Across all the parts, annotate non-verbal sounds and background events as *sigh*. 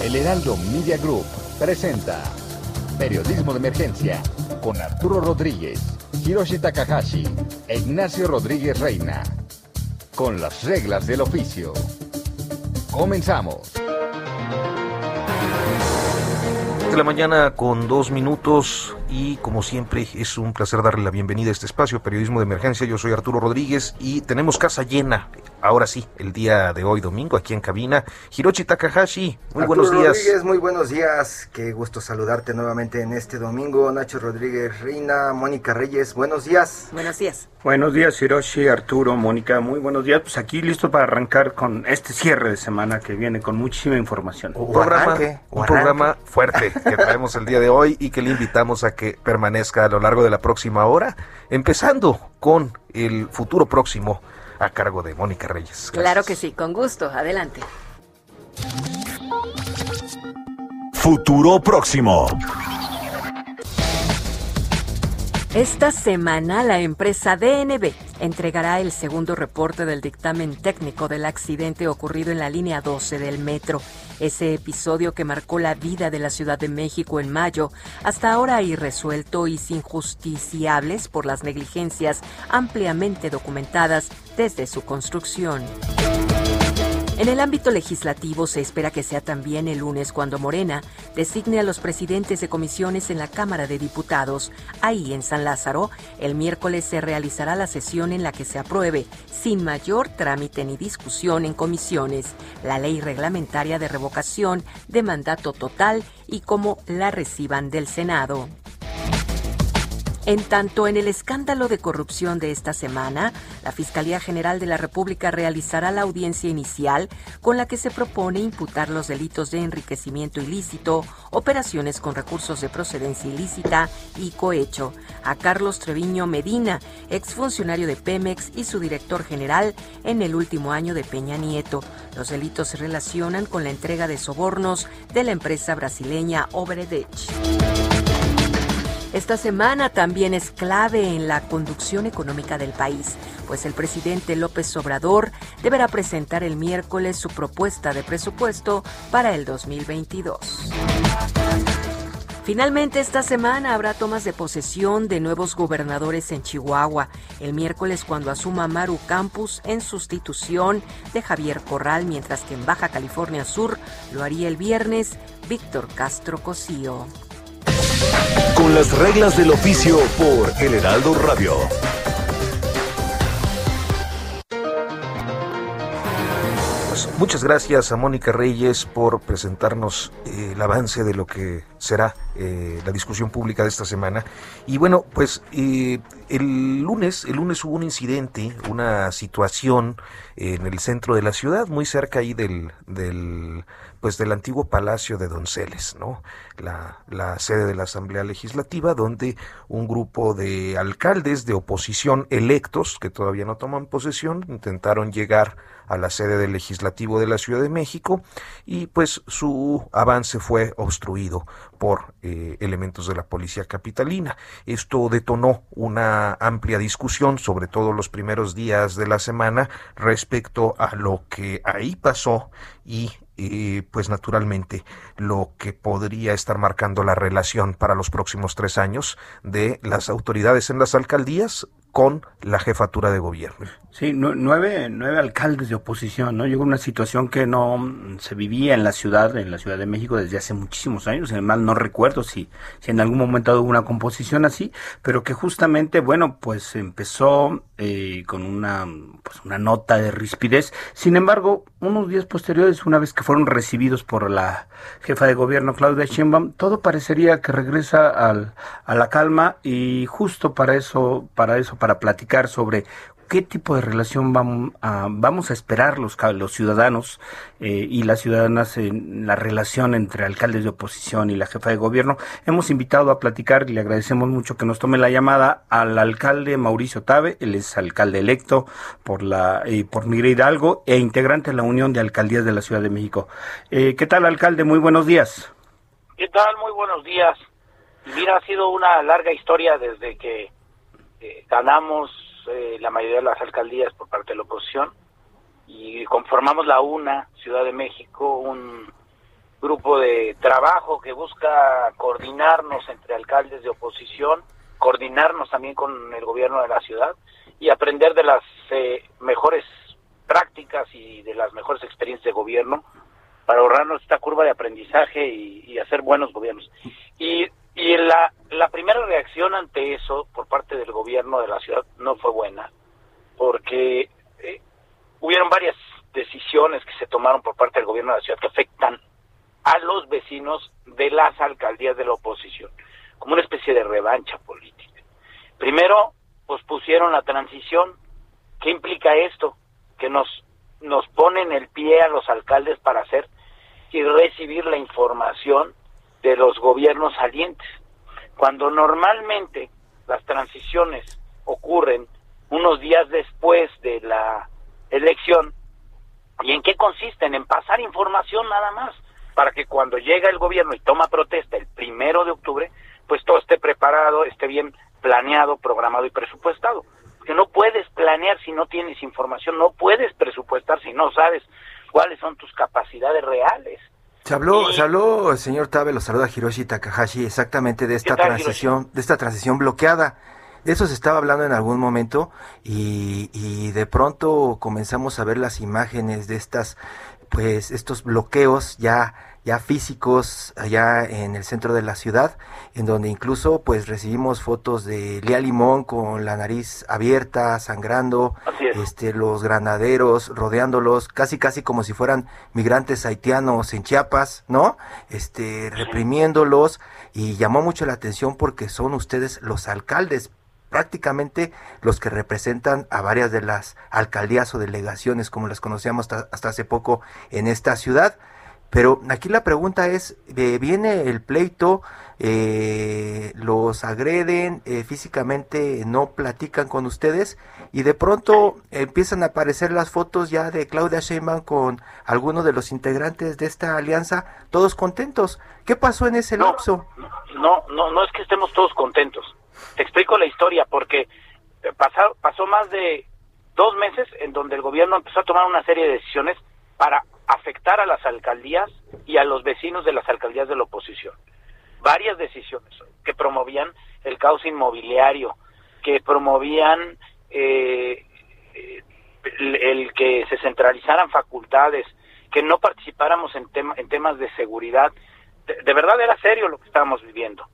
El Heraldo Media Group presenta Periodismo de Emergencia con Arturo Rodríguez, Hiroshi Takahashi e Ignacio Rodríguez Reina. Con las reglas del oficio. Comenzamos. de la mañana con dos minutos y como siempre es un placer darle la bienvenida a este espacio Periodismo de Emergencia. Yo soy Arturo Rodríguez y tenemos casa llena. Ahora sí, el día de hoy domingo aquí en cabina. Hiroshi Takahashi, muy Arturo buenos días. Rodríguez, muy buenos días. Qué gusto saludarte nuevamente en este domingo. Nacho Rodríguez, Reina, Mónica Reyes, buenos días. Buenos días. Buenos días, Hiroshi, Arturo, Mónica, muy buenos días. Pues aquí listo para arrancar con este cierre de semana que viene con muchísima información. Un programa, arranque, un programa fuerte que traemos el día de hoy y que le invitamos a que permanezca a lo largo de la próxima hora, empezando con el futuro próximo a cargo de Mónica Reyes. Claro que sí, con gusto. Adelante. Futuro próximo. Esta semana la empresa DNB entregará el segundo reporte del dictamen técnico del accidente ocurrido en la línea 12 del metro. Ese episodio que marcó la vida de la Ciudad de México en mayo, hasta ahora irresuelto y sin justiciables por las negligencias ampliamente documentadas desde su construcción. En el ámbito legislativo se espera que sea también el lunes cuando Morena designe a los presidentes de comisiones en la Cámara de Diputados. Ahí en San Lázaro, el miércoles se realizará la sesión en la que se apruebe, sin mayor trámite ni discusión en comisiones, la ley reglamentaria de revocación de mandato total y cómo la reciban del Senado. En tanto, en el escándalo de corrupción de esta semana, la Fiscalía General de la República realizará la audiencia inicial con la que se propone imputar los delitos de enriquecimiento ilícito, operaciones con recursos de procedencia ilícita y cohecho a Carlos Treviño Medina, exfuncionario de Pemex y su director general en el último año de Peña Nieto. Los delitos se relacionan con la entrega de sobornos de la empresa brasileña Obredech. Esta semana también es clave en la conducción económica del país, pues el presidente López Obrador deberá presentar el miércoles su propuesta de presupuesto para el 2022. Finalmente, esta semana habrá tomas de posesión de nuevos gobernadores en Chihuahua. El miércoles, cuando asuma Maru Campus en sustitución de Javier Corral, mientras que en Baja California Sur lo haría el viernes Víctor Castro Cosío. Con las reglas del oficio por El Heraldo Radio. Pues, muchas gracias a Mónica Reyes por presentarnos eh, el avance de lo que será eh, la discusión pública de esta semana. Y bueno, pues eh, el lunes, el lunes hubo un incidente, una situación en el centro de la ciudad, muy cerca ahí del, del pues del antiguo Palacio de Donceles, ¿no? La, la sede de la Asamblea Legislativa, donde un grupo de alcaldes de oposición electos, que todavía no toman posesión, intentaron llegar a la sede del Legislativo de la Ciudad de México y pues su avance fue obstruido por eh, elementos de la policía capitalina. Esto detonó una amplia discusión, sobre todo los primeros días de la semana, respecto a lo que ahí pasó y eh, pues naturalmente lo que podría estar marcando la relación para los próximos tres años de las autoridades en las alcaldías con la jefatura de gobierno. Sí, nu- nueve, nueve alcaldes de oposición, ¿no? Llegó una situación que no mm, se vivía en la ciudad, en la Ciudad de México desde hace muchísimos años, además no recuerdo si, si en algún momento hubo una composición así, pero que justamente, bueno, pues empezó eh, con una, pues una nota de rispidez. Sin embargo, unos días posteriores, una vez que fueron recibidos por la jefa de gobierno Claudia Sheinbaum, todo parecería que regresa al, a la calma y justo para eso, para eso, para platicar sobre ¿qué tipo de relación vamos a, vamos a esperar los, los ciudadanos eh, y las ciudadanas en la relación entre alcaldes de oposición y la jefa de gobierno? Hemos invitado a platicar y le agradecemos mucho que nos tome la llamada al alcalde Mauricio Tabe, él es alcalde electo por la eh, por Miguel Hidalgo e integrante de la Unión de Alcaldías de la Ciudad de México. Eh, ¿Qué tal, alcalde? Muy buenos días. ¿Qué tal? Muy buenos días. Mira, ha sido una larga historia desde que eh, ganamos eh, la mayoría de las alcaldías por parte de la oposición y conformamos la UNA, Ciudad de México, un grupo de trabajo que busca coordinarnos entre alcaldes de oposición, coordinarnos también con el gobierno de la ciudad y aprender de las eh, mejores prácticas y de las mejores experiencias de gobierno para ahorrarnos esta curva de aprendizaje y, hacer buenos gobiernos. Y, y la, la primera reacción ante eso por parte del gobierno de la ciudad no fue buena, porque eh, hubieron varias decisiones que se tomaron por parte del gobierno de la ciudad que afectan a los vecinos de las alcaldías de la oposición, como una especie de revancha política. Primero, pues pusieron la transición. ¿Qué implica esto? Que nos, nos ponen el pie a los alcaldes para hacer y recibir la información de los gobiernos salientes. Cuando normalmente las transiciones ocurren unos días después de la elección, ¿y en qué consisten? En pasar información nada más, para que cuando llega el gobierno y toma protesta el primero de octubre, pues todo esté preparado, esté bien planeado, programado y presupuestado. Que no puedes planear si no tienes información, no puedes presupuestar si no sabes cuáles son tus capacidades reales. Se habló, se habló, señor Tabe, lo saluda Hiroshi Takahashi, exactamente de esta transición, de esta transición bloqueada. De eso se estaba hablando en algún momento y, y de pronto comenzamos a ver las imágenes de estas, pues, estos bloqueos ya ya físicos allá en el centro de la ciudad, en donde incluso pues recibimos fotos de Lía Limón con la nariz abierta, sangrando, este los granaderos rodeándolos, casi casi como si fueran migrantes haitianos en Chiapas, ¿no? Este reprimiéndolos y llamó mucho la atención porque son ustedes los alcaldes prácticamente los que representan a varias de las alcaldías o delegaciones como las conocíamos hasta, hasta hace poco en esta ciudad. Pero aquí la pregunta es, eh, viene el pleito, eh, los agreden eh, físicamente, no platican con ustedes y de pronto empiezan a aparecer las fotos ya de Claudia Sheinbaum con algunos de los integrantes de esta alianza, todos contentos. ¿Qué pasó en ese lapso? No, no, no es que estemos todos contentos. Te explico la historia porque pasó, pasó más de dos meses en donde el gobierno empezó a tomar una serie de decisiones para afectar a las alcaldías y a los vecinos de las alcaldías de la oposición. Varias decisiones que promovían el caos inmobiliario, que promovían eh, el, que se centralizaran facultades, que no participáramos en, en temas de seguridad. De, verdad era serio lo que estábamos viviendo.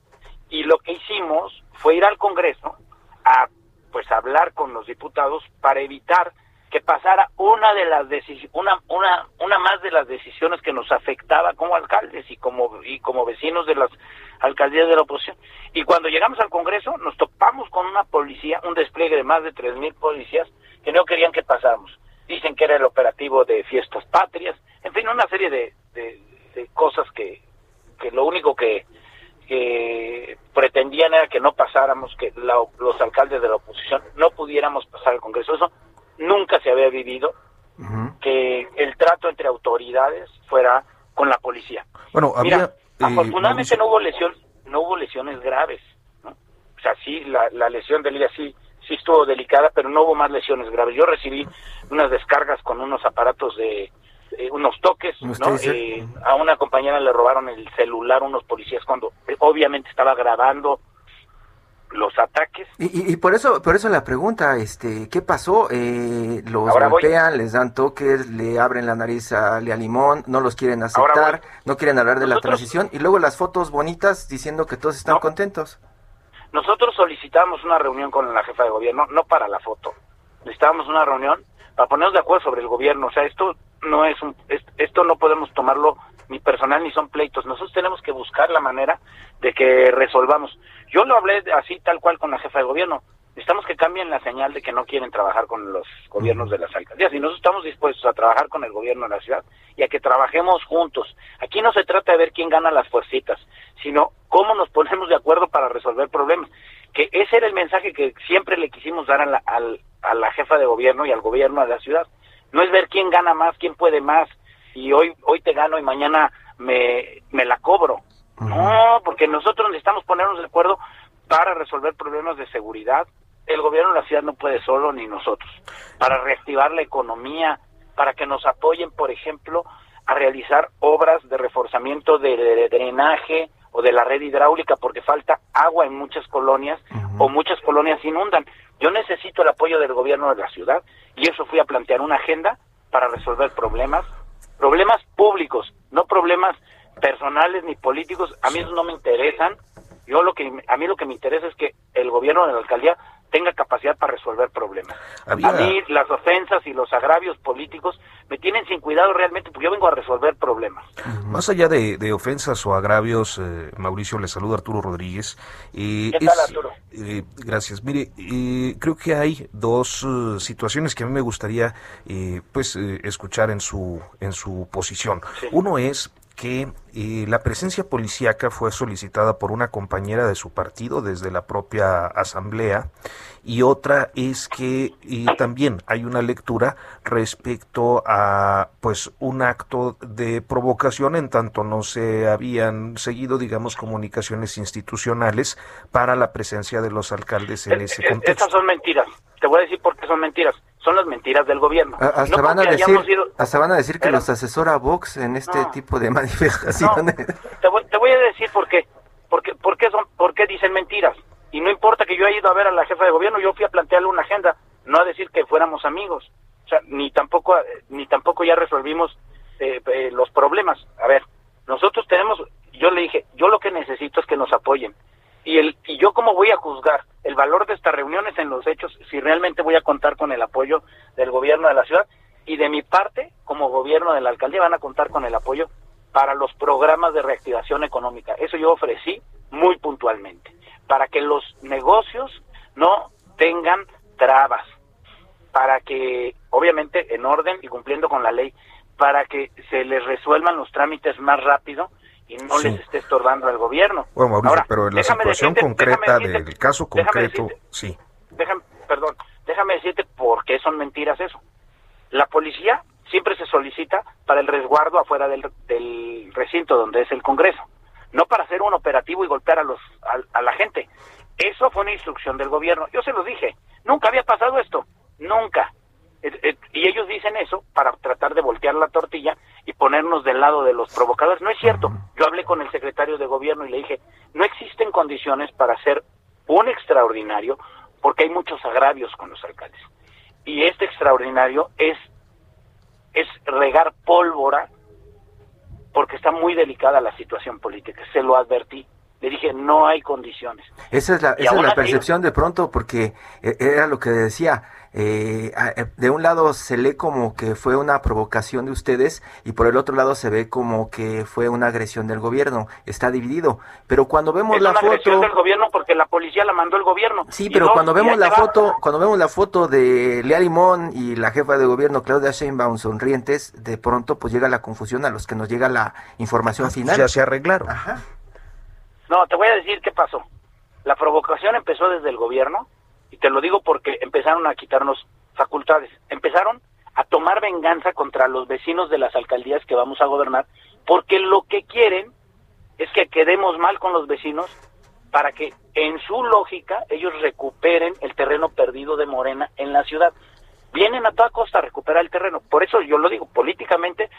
Y lo que hicimos fue ir al Congreso a pues hablar con los diputados para evitar que pasara una de las una, una, una más de las decisiones que nos afectaba como alcaldes y como, y como vecinos de las alcaldías de la oposición. Y cuando llegamos al Congreso nos topamos con una policía, un despliegue de más de 3.000 policías que no querían que pasáramos. Dicen que era el operativo de fiestas patrias, en fin, una serie de, de, cosas que, que lo único que, que pretendían era que no pasáramos, que los alcaldes de la oposición no pudiéramos pasar al Congreso. Eso nunca se había vivido que el trato entre autoridades fuera con la policía. Bueno, Mira, eh, afortunadamente no hubo lesión, no hubo lesiones graves, ¿no? O sea, sí, la, la lesión de Lidia sí, sí estuvo delicada, pero no hubo más lesiones graves. Yo recibí unas descargas con unos aparatos de, unos toques, ¿no? Eh, a una compañera le robaron el celular unos policías cuando eh, obviamente estaba grabando los ataques. Y, y, por eso por eso la pregunta, este, ¿qué pasó? Eh, los golpean, les dan toques, le abren la nariz a Limón, no los quieren aceptar, no quieren hablar de la transición y luego las fotos bonitas diciendo que todos están contentos. Nosotros solicitamos una reunión con la jefa de gobierno, no para la foto. Necesitábamos una reunión para ponernos de acuerdo sobre el gobierno. O sea, esto no es un, esto no podemos tomarlo ni personal ni son pleitos. Nosotros tenemos que buscar la manera de que resolvamos. Yo lo hablé así tal cual con la jefa de gobierno. necesitamos que cambien la señal de que no quieren trabajar con los gobiernos de las alcaldías y nosotros estamos dispuestos a trabajar con el gobierno de la ciudad y a que trabajemos juntos. Aquí no se trata de ver quién gana las fuercitas, sino cómo nos ponemos de acuerdo para resolver problemas. Que ese era el mensaje que siempre le quisimos dar a la, a la jefa de gobierno y al gobierno de la ciudad. No es ver quién gana más, quién puede más, y hoy, hoy te gano y mañana me, me la cobro. No, porque nosotros necesitamos ponernos de acuerdo para resolver problemas de seguridad. El gobierno de la ciudad no puede solo, ni nosotros. Para reactivar la economía, para que nos apoyen, por ejemplo, a realizar obras de reforzamiento de, drenaje o de la red hidráulica, porque falta agua en muchas colonias o muchas colonias inundan. Yo necesito el apoyo del gobierno de la ciudad y eso fui a plantear una agenda para resolver problemas, problemas públicos, no problemas personales ni políticos. A mí eso no me interesan yo lo que a mí lo que me interesa es que el gobierno de la alcaldía tenga capacidad para resolver problemas. A mí las ofensas y los agravios políticos me tienen sin cuidado realmente porque yo vengo a resolver problemas. Más allá de, ofensas o agravios, eh, Mauricio, le saluda Arturo Rodríguez. ¿Qué tal, Arturo? Eh, gracias. Mire, creo que hay dos eh, situaciones que a mí me gustaría pues escuchar en su en su posición. Uno es que eh, la presencia policíaca fue solicitada por una compañera de su partido desde la propia asamblea y otra es que también hay una lectura respecto a pues un acto de provocación en tanto no se habían seguido digamos comunicaciones institucionales para la presencia de los alcaldes en ese contexto. Estas son mentiras. Te voy a decir por qué son mentiras son las mentiras del gobierno. hasta, van a decir, hasta van a decir que los asesora Vox en este tipo de manifestaciones. te, voy, a decir por qué. Porque, por, qué son, por qué dicen mentiras. Y no importa que yo haya ido a ver a la jefa de gobierno, yo fui a plantearle una agenda, no a decir que fuéramos amigos. O sea, ni tampoco, ni tampoco ya resolvimos eh, eh, los problemas. A ver, nosotros tenemos, yo le dije, yo lo que necesito es que nos apoyen. Y, el, y yo cómo voy a juzgar el valor de estas reuniones en los hechos si realmente voy a contar con el apoyo del gobierno de la ciudad y de mi parte, como gobierno de la alcaldía, van a contar con el apoyo para los programas de reactivación económica. Eso yo ofrecí muy puntualmente, para que los negocios no tengan trabas, para que, obviamente, en orden y cumpliendo con la ley, para que se les resuelvan los trámites más rápido y no les esté estorbando al gobierno. Bueno, Mauricio, pero en la situación concreta del caso concreto, sí. Déjame, perdón, déjame decirte por qué son mentiras eso. La policía siempre se solicita para el resguardo afuera del, del recinto donde es el Congreso, no para hacer un operativo y golpear a, los, a, a la gente. Eso fue una instrucción del gobierno. Yo se lo dije. Nunca había pasado esto. Nunca. Y ellos dicen eso para tratar de voltear la tortilla y ponernos del lado de los provocadores. No es cierto. Yo hablé con el secretario de gobierno y le dije, no existen condiciones para hacer un extraordinario porque hay muchos agravios con los alcaldes. Y este extraordinario es, es regar pólvora porque está muy delicada la situación política. Se lo advertí. Le dije, no hay condiciones. Esa es la, esa es la percepción de pronto, porque eh, era lo que decía, eh, eh, de un lado se lee como que fue una provocación de ustedes y por el otro lado se ve como que fue una agresión del gobierno. Está dividido. Pero cuando vemos la foto agresión del gobierno porque la policía la mandó el gobierno. Sí, pero cuando vemos la foto, cuando vemos la foto de Lea Limón y la jefa de gobierno Claudia Sheinbaum sonrientes, de pronto pues llega la confusión a los que nos llega la información pues final. Ya se arreglaron. No, te voy a decir qué pasó. La provocación empezó desde el gobierno y te lo digo porque empezaron a quitarnos facultades, empezaron a tomar venganza contra los vecinos de las alcaldías que vamos a gobernar, porque lo que quieren es que quedemos mal con los vecinos para que en su lógica ellos recuperen el terreno perdido de Morena en la ciudad. Vienen a toda costa a recuperar el terreno. Por eso yo lo digo, políticamente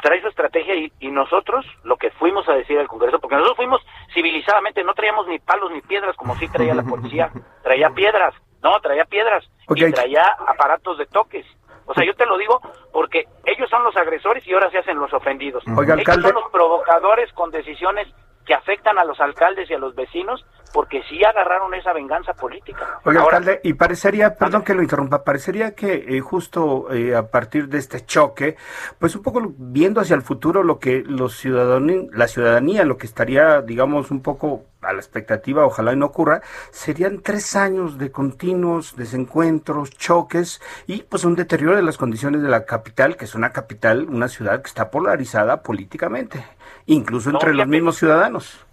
trae su estrategia y, y nosotros lo que fuimos a decir al Congreso, porque nosotros fuimos civilizadamente, no traíamos ni palos ni piedras como sí traía la policía, *laughs* traía piedras. No, traía piedras y traía aparatos de toques. O sea, yo te lo digo porque ellos son los agresores y ahora se hacen los ofendidos. ellos son los provocadores con decisiones que afectan a los alcaldes y a los vecinos porque sí agarraron esa venganza política. Oiga, alcalde, y parecería, perdón que lo interrumpa, parecería que eh, justo eh, a partir de este choque, pues un poco viendo hacia el futuro lo que los ciudadanos, la ciudadanía, lo que estaría, digamos, un poco a la expectativa, ojalá y no ocurra, serían tres años de continuos desencuentros, choques y pues un deterioro de las condiciones de la capital, que es una capital, una ciudad que está polarizada políticamente, incluso entre los mismos ciudadanos.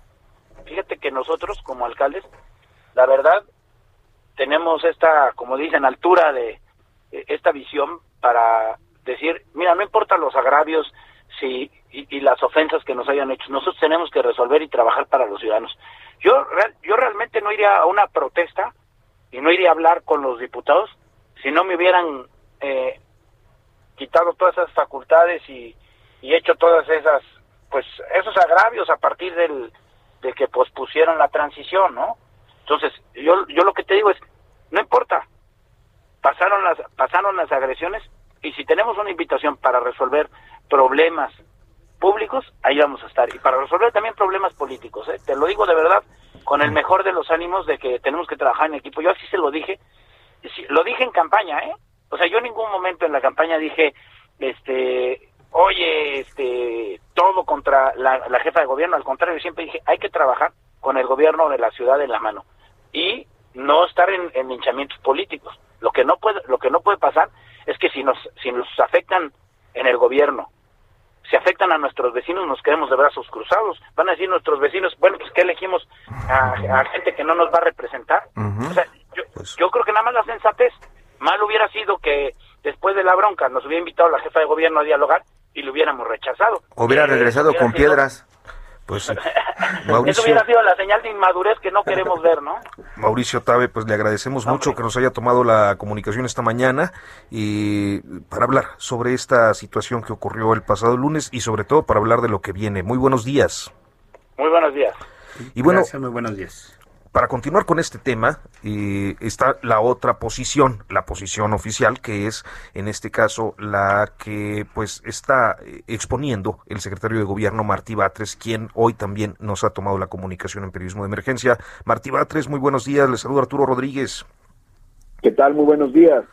Fíjate que nosotros como alcaldes, la verdad, tenemos esta, como dicen, altura de esta visión para decir, mira, no importa los agravios si, y, las ofensas que nos hayan hecho, nosotros tenemos que resolver y trabajar para los ciudadanos. Yo, yo realmente no iría a una protesta y no iría a hablar con los diputados si no me hubieran eh, quitado todas esas facultades y, y hecho todas esas, pues, esos agravios a partir del, de que pospusieron la transición, ¿no? Entonces, yo, yo lo que te digo es, no importa, pasaron las, pasaron las agresiones y si tenemos una invitación para resolver problemas públicos, ahí vamos a estar. Y para resolver también problemas políticos, ¿eh? te lo digo de verdad, con el mejor de los ánimos de que tenemos que trabajar en equipo. Yo así se lo dije, lo dije en campaña, ¿eh? O sea, yo en ningún momento en la campaña dije, este, oye, este, todo contra la, la jefa de gobierno. Al contrario, siempre dije, hay que trabajar con el gobierno de la ciudad en la mano y no estar en, en hinchamientos políticos. Lo que no puede, lo que no puede pasar es que si nos, si nos afectan en el gobierno, si afectan a nuestros vecinos, nos quedemos de brazos cruzados. Van a decir nuestros vecinos, bueno, pues que elegimos a, gente que no nos va a representar. o sea, yo, pues yo creo que nada más la sensatez, mal hubiera sido que después de la bronca nos hubiera invitado la jefa de gobierno a dialogar y lo hubiéramos rechazado. Hubiera regresado con piedras. *laughs* Pues Mauricio, Eso hubiera sido la señal de inmadurez que no queremos ver, ¿no? *laughs* Mauricio Tabe, pues le agradecemos mucho que nos haya tomado la comunicación esta mañana y para hablar sobre esta situación que ocurrió el pasado lunes y sobre todo para hablar de lo que viene. Muy buenos días. Muy buenos días. Y bueno, muy buenos días para continuar con este tema, eh, está la otra posición, la posición oficial, que es en este caso la que pues está eh, exponiendo el secretario de gobierno Martí Batres, quien hoy también nos ha tomado la comunicación en periodismo de emergencia. Martí Batres, muy buenos días, le saludo Arturo Rodríguez. ¿Qué tal? Muy buenos días.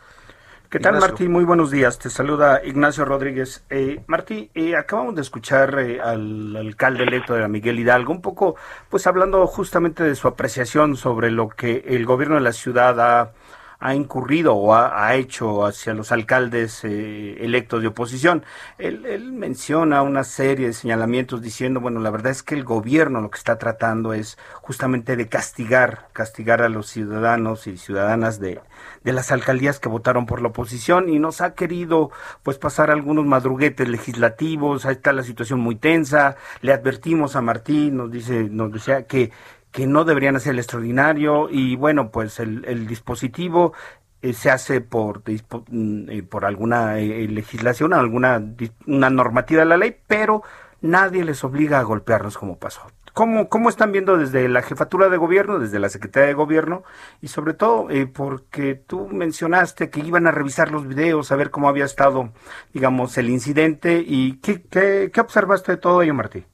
¿Qué tal, Martí? Muy buenos días. Te saluda Ignacio Rodríguez. Eh, Martí, eh, acabamos de escuchar eh, al alcalde electo de Miguel Hidalgo, un poco, pues hablando justamente de su apreciación sobre lo que el gobierno de la ciudad ha ha incurrido o ha, hecho hacia los alcaldes eh, electos de oposición. Él, él, menciona una serie de señalamientos diciendo, bueno, la verdad es que el gobierno lo que está tratando es justamente de castigar, castigar a los ciudadanos y ciudadanas de, de las alcaldías que votaron por la oposición y nos ha querido pues pasar algunos madruguetes legislativos, ahí está la situación muy tensa, le advertimos a Martín, nos dice, nos decía que que no deberían hacer el extraordinario y bueno, pues el, dispositivo eh, se hace por, mm, eh, por alguna eh, legislación, alguna una normativa de la ley, pero nadie les obliga a golpearnos como pasó. ¿Cómo, ¿Cómo están viendo desde la jefatura de gobierno, desde la Secretaría de Gobierno? Y sobre todo porque tú mencionaste que iban a revisar los videos, a ver cómo había estado, digamos, el incidente. ¿Y qué, qué, qué observaste de todo ello, Martí?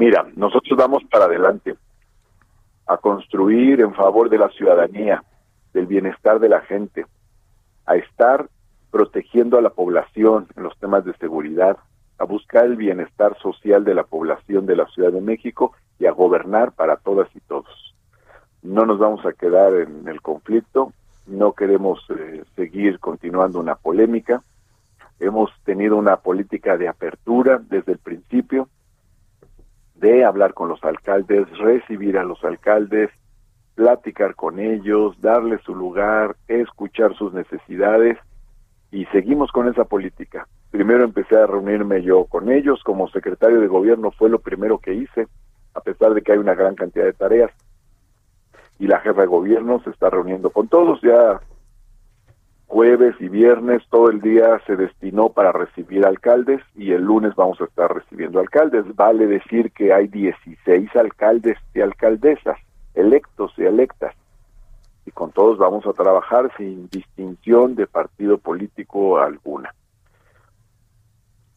Mira, nosotros vamos para adelante a construir en favor de la ciudadanía, del bienestar de la gente, a estar protegiendo a la población en los temas de seguridad, a buscar el bienestar social de la población de la Ciudad de México y a gobernar para todas y todos. No nos vamos a quedar en el conflicto, no queremos eh, seguir continuando una polémica. Hemos tenido una política de apertura desde el principio, de hablar con los alcaldes, recibir a los alcaldes, platicar con ellos, darles su lugar, escuchar sus necesidades y seguimos con esa política. Primero empecé a reunirme yo con ellos, como secretario de gobierno fue lo primero que hice, a pesar de que hay una gran cantidad de tareas. Y la jefa de gobierno se está reuniendo con todos, ya jueves y viernes todo el día se destinó para recibir alcaldes y el lunes vamos a estar recibiendo alcaldes. Vale decir que hay 16 alcaldes y alcaldesas electos y electas y con todos vamos a trabajar sin distinción de partido político alguna.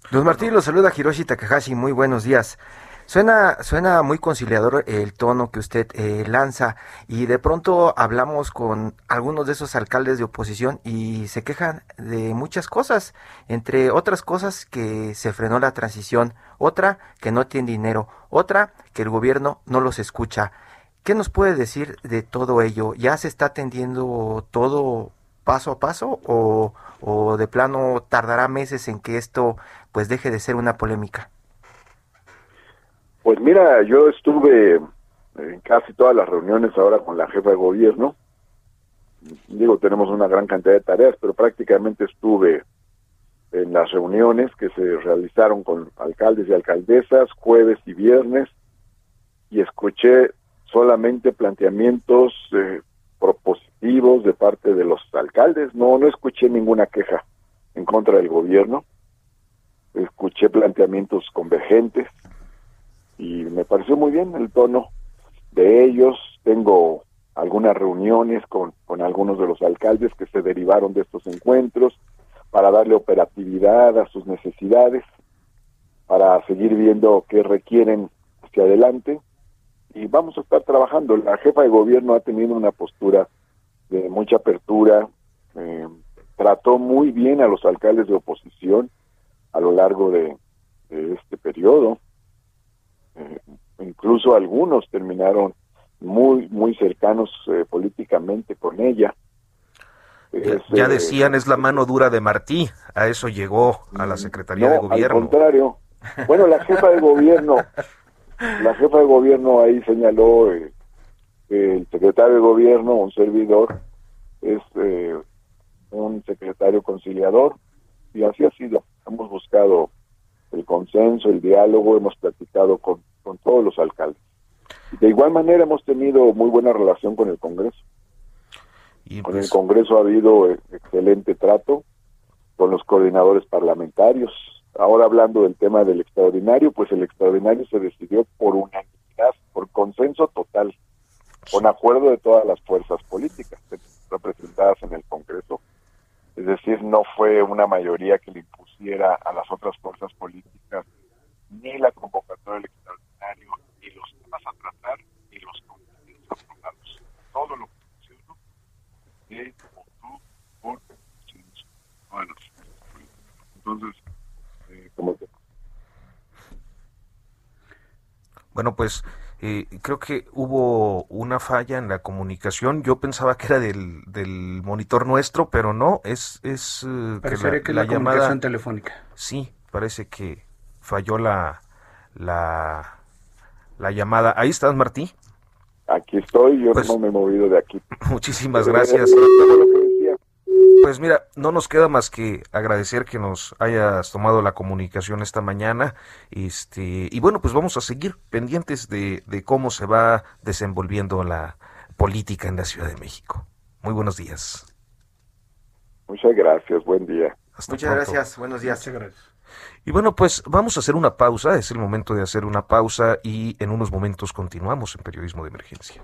Don Martín, lo saluda Hiroshi Takahashi, muy buenos días. Suena, suena muy conciliador el tono que usted eh, lanza y de pronto hablamos con algunos de esos alcaldes de oposición y se quejan de muchas cosas, entre otras cosas que se frenó la transición, otra que no tiene dinero, otra que el gobierno no los escucha. ¿Qué nos puede decir de todo ello? ¿Ya se está atendiendo todo paso a paso o, o de plano tardará meses en que esto pues deje de ser una polémica? Pues mira, yo estuve en casi todas las reuniones ahora con la jefa de gobierno. Digo, tenemos una gran cantidad de tareas, pero prácticamente estuve en las reuniones que se realizaron con alcaldes y alcaldesas jueves y viernes y escuché solamente planteamientos eh, propositivos de parte de los alcaldes. No, no escuché ninguna queja en contra del gobierno. Escuché planteamientos convergentes y me pareció muy bien el tono de ellos. Tengo algunas reuniones con, con algunos de los alcaldes que se derivaron de estos encuentros para darle operatividad a sus necesidades, para seguir viendo qué requieren hacia adelante y vamos a estar trabajando. La jefa de gobierno ha tenido una postura de mucha apertura, eh, trató muy bien a los alcaldes de oposición a lo largo de este periodo, eh, incluso algunos terminaron muy muy cercanos eh, políticamente con ella. ya, eh, decían es la mano dura de Martí, a eso llegó a la Secretaría de Gobierno. Al contrario, bueno la jefa de gobierno, la jefa de gobierno ahí señaló que el secretario de gobierno, un servidor, es un secretario conciliador y así ha sido. Hemos buscado el consenso, el diálogo, hemos platicado con, con todos los alcaldes. De igual manera hemos tenido muy buena relación con el Congreso. con el pues Congreso ha habido eh, excelente trato, con los coordinadores parlamentarios. Ahora hablando del tema del extraordinario, pues el extraordinario se decidió por unanimidad, por consenso total, con acuerdo de todas las fuerzas políticas representadas en el Congreso. Es decir, no fue una mayoría que le impusiera a las otras fuerzas políticas ni la convocatoria del extraordinario, ni los temas a tratar, ni los contenidos aprobados. Todo lo que menciono se votó por consenso. Bueno, entonces, eh, como Bueno, pues eh, creo que hubo una falla en la comunicación. Yo pensaba que era del, del monitor nuestro, pero no, es, es eh, que la, llamada telefónica. Sí, parece que falló la, la, la llamada. Ahí estás, Martí. Aquí estoy, yo pues no me he movido de aquí. *laughs* Muchísimas gracias. Pues mira, no nos queda más que agradecer que nos hayas tomado la comunicación esta mañana. Este, y bueno, pues vamos a seguir pendientes de, cómo se va desenvolviendo la política en la Ciudad de México. Muy buenos días. Muchas gracias, buen día. Muchas gracias, buenos días. Muchas gracias. Y bueno, pues vamos a hacer una pausa, es el momento de hacer una pausa y en unos momentos continuamos en Periodismo de Emergencia.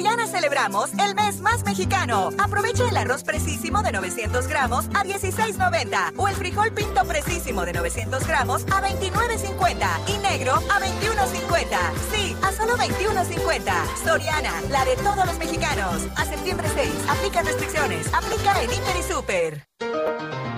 Soriana celebramos el mes más mexicano. Aprovecha el arroz precísimo de 900 gramos a 16.90 o el frijol pinto precísimo de 900 gramos a 29.50 y negro a 21.50. Sí, a solo 21.50. Soriana, la de todos los mexicanos. A septiembre 6, aplica restricciones. Aplica en Inter y Super.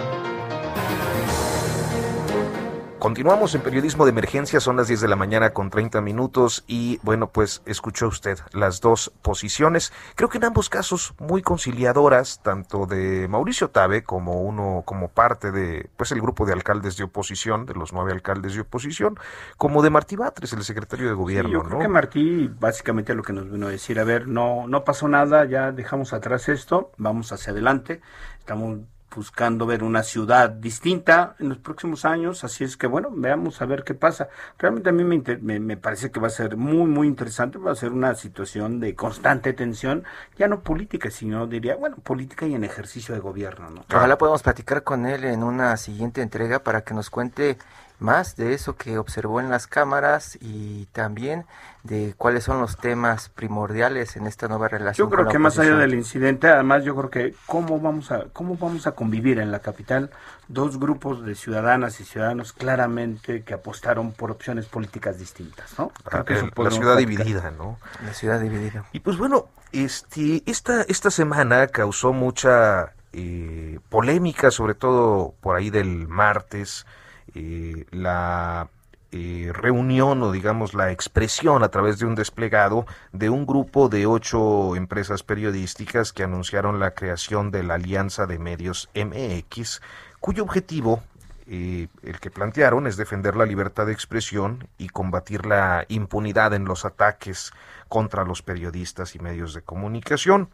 Continuamos en periodismo de emergencia, son las 10 de la mañana con 30 minutos y bueno, pues escuchó usted las dos posiciones, creo que en ambos casos muy conciliadoras, tanto de Mauricio Tabe como uno como parte de pues el grupo de alcaldes de oposición, de los nueve alcaldes de oposición, como de Martí Batres, el secretario de gobierno. yo creo que Martí básicamente lo que nos vino a decir, a ver, no, no pasó nada, ya dejamos atrás esto, vamos hacia adelante, estamos buscando ver una ciudad distinta en los próximos años, así es que bueno, veamos a ver qué pasa. Realmente a mí me, me, parece que va a ser muy, muy interesante, va a ser una situación de constante tensión, ya no política, sino diría, bueno, política y en ejercicio de gobierno. ¿no? Ojalá podamos platicar con él en una siguiente entrega para que nos cuente más de eso que observó en las cámaras y también de cuáles son los temas primordiales en esta nueva relación. Yo creo que más allá del incidente, además yo creo que cómo vamos a cómo vamos a convivir en la capital dos grupos de ciudadanas y ciudadanos claramente que apostaron por opciones políticas distintas, ¿no? Ah, la ciudad dividida, ¿no? La ciudad dividida. Y pues bueno, este esta esta semana causó mucha eh, polémica, sobre todo por ahí del martes eh, la eh, reunión o digamos la expresión a través de un desplegado de un grupo de ocho empresas periodísticas que anunciaron la creación de la Alianza de Medios MX, cuyo objetivo eh, el que plantearon es defender la libertad de expresión y combatir la impunidad en los ataques contra los periodistas y medios de comunicación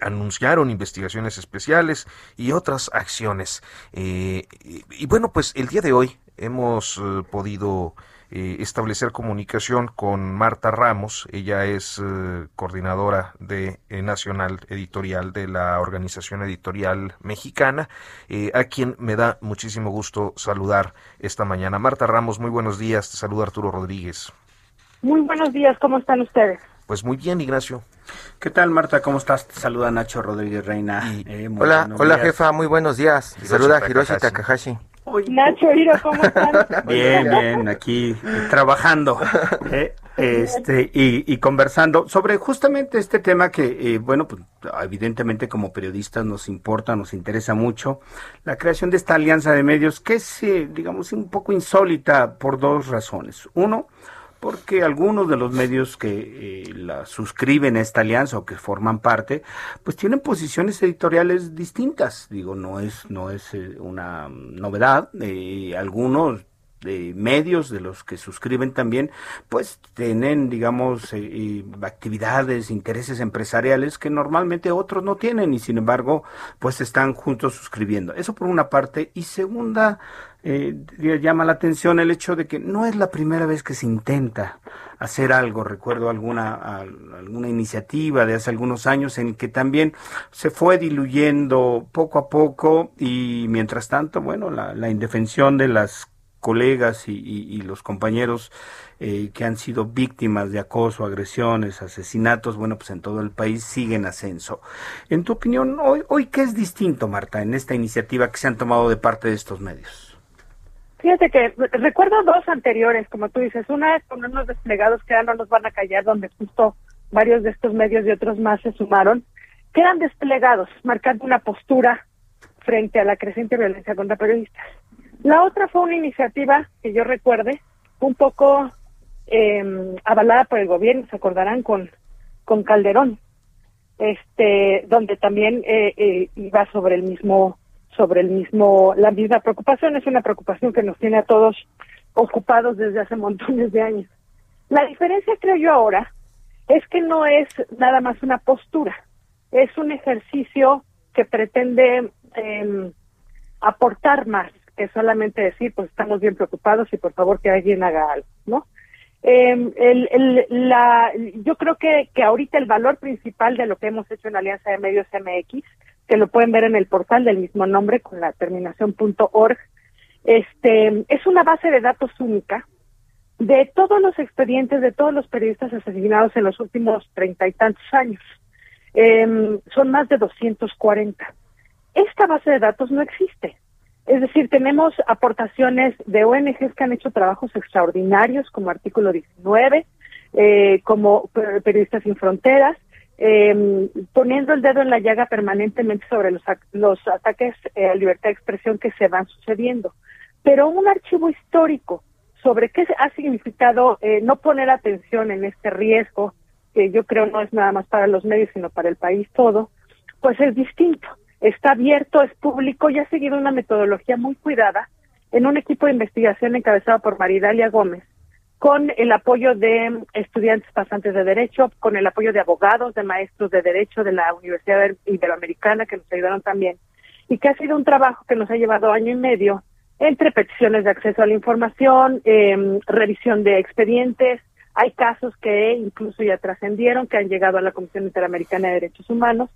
anunciaron investigaciones especiales y otras acciones. Eh, y, bueno, pues el día de hoy hemos eh, podido eh, establecer comunicación con Marta Ramos. Ella es coordinadora de nacional editorial de la Organización Editorial Mexicana, a quien me da muchísimo gusto saludar esta mañana. Marta Ramos, muy buenos días. Te saluda Arturo Rodríguez. Muy buenos días, ¿cómo están ustedes? Pues muy bien, Ignacio. ¿Qué tal, Marta? ¿Cómo estás? Te saluda Nacho Rodríguez Reina. Eh, hola, hola jefa, muy buenos días. saluda Hiroshi Takahashi. Nacho, Hiro, ¿cómo estás? *laughs* Bien, bien, aquí eh, trabajando eh, este y, conversando sobre justamente este tema que, bueno, pues evidentemente como periodistas nos importa, nos interesa mucho, la creación de esta alianza de medios que es, digamos, un poco insólita por dos razones. Uno, porque algunos de los medios que eh, la suscriben a esta alianza o que forman parte, pues tienen posiciones editoriales distintas. Digo, no es no es eh, una novedad. Eh, algunos de medios de los que suscriben también, pues tienen, digamos, actividades, intereses empresariales que normalmente otros no tienen y sin embargo, pues están juntos suscribiendo. Eso por una parte. Y segunda, eh, llama la atención el hecho de que no es la primera vez que se intenta hacer algo. Recuerdo alguna, alguna iniciativa de hace algunos años en que también se fue diluyendo poco a poco y mientras tanto, bueno, la, indefensión de las colegas y, los compañeros eh, que han sido víctimas de acoso, agresiones, asesinatos, bueno, pues en todo el país sigue en ascenso. En tu opinión, hoy, hoy ¿qué es distinto, Marta, en esta iniciativa que se han tomado de parte de estos medios? Fíjate que recuerdo dos anteriores, como tú dices, una es con unos desplegados que ya no nos van a callar, donde justo varios de estos medios y otros más se sumaron, que eran desplegados, marcando una postura frente a la creciente violencia contra periodistas. La otra fue una iniciativa que yo recuerde, un poco eh, avalada por el gobierno, se acordarán con, con Calderón, este, donde también eh, eh, iba sobre el mismo sobre el mismo, la misma preocupación. Es una preocupación que nos tiene a todos ocupados desde hace *laughs* montones de años. La diferencia, creo yo ahora, es que no es nada más una postura, es un ejercicio que pretende em, aportar más que solamente decir, pues estamos bien preocupados y por favor que alguien haga algo, ¿no? Eh, el, el, la, yo creo que, que ahorita el valor principal de lo que hemos hecho en Alianza de Medios MX que lo pueden ver en el portal del mismo nombre con la terminación .org. Este, es una base de datos única de todos los expedientes de todos los periodistas asesinados en los últimos treinta y tantos años. Em, son más de 240. Esta base de datos no existe. Es decir, tenemos aportaciones de ONGs que han hecho trabajos extraordinarios, como Artículo 19, eh, como Periodistas Sin Fronteras, eh, poniendo el dedo en la llaga permanentemente sobre los, los ataques eh, a libertad de expresión que se van sucediendo. Pero un archivo histórico sobre qué ha significado eh, no poner atención en este riesgo, que yo creo no es nada más para los medios, sino para el país todo, pues es distinto. Está abierto, es público y ha seguido una metodología muy cuidada en un equipo de investigación encabezado por Maridalia Gómez, con el apoyo de estudiantes pasantes de Derecho, con el apoyo de abogados, de maestros de Derecho de la Universidad Iberoamericana que nos ayudaron también. y que ha sido un trabajo que nos ha llevado año y medio entre peticiones de acceso a la información, eh, revisión de expedientes. Hay casos que incluso ya trascendieron, que han llegado a la Comisión Interamericana de Derechos Humanos.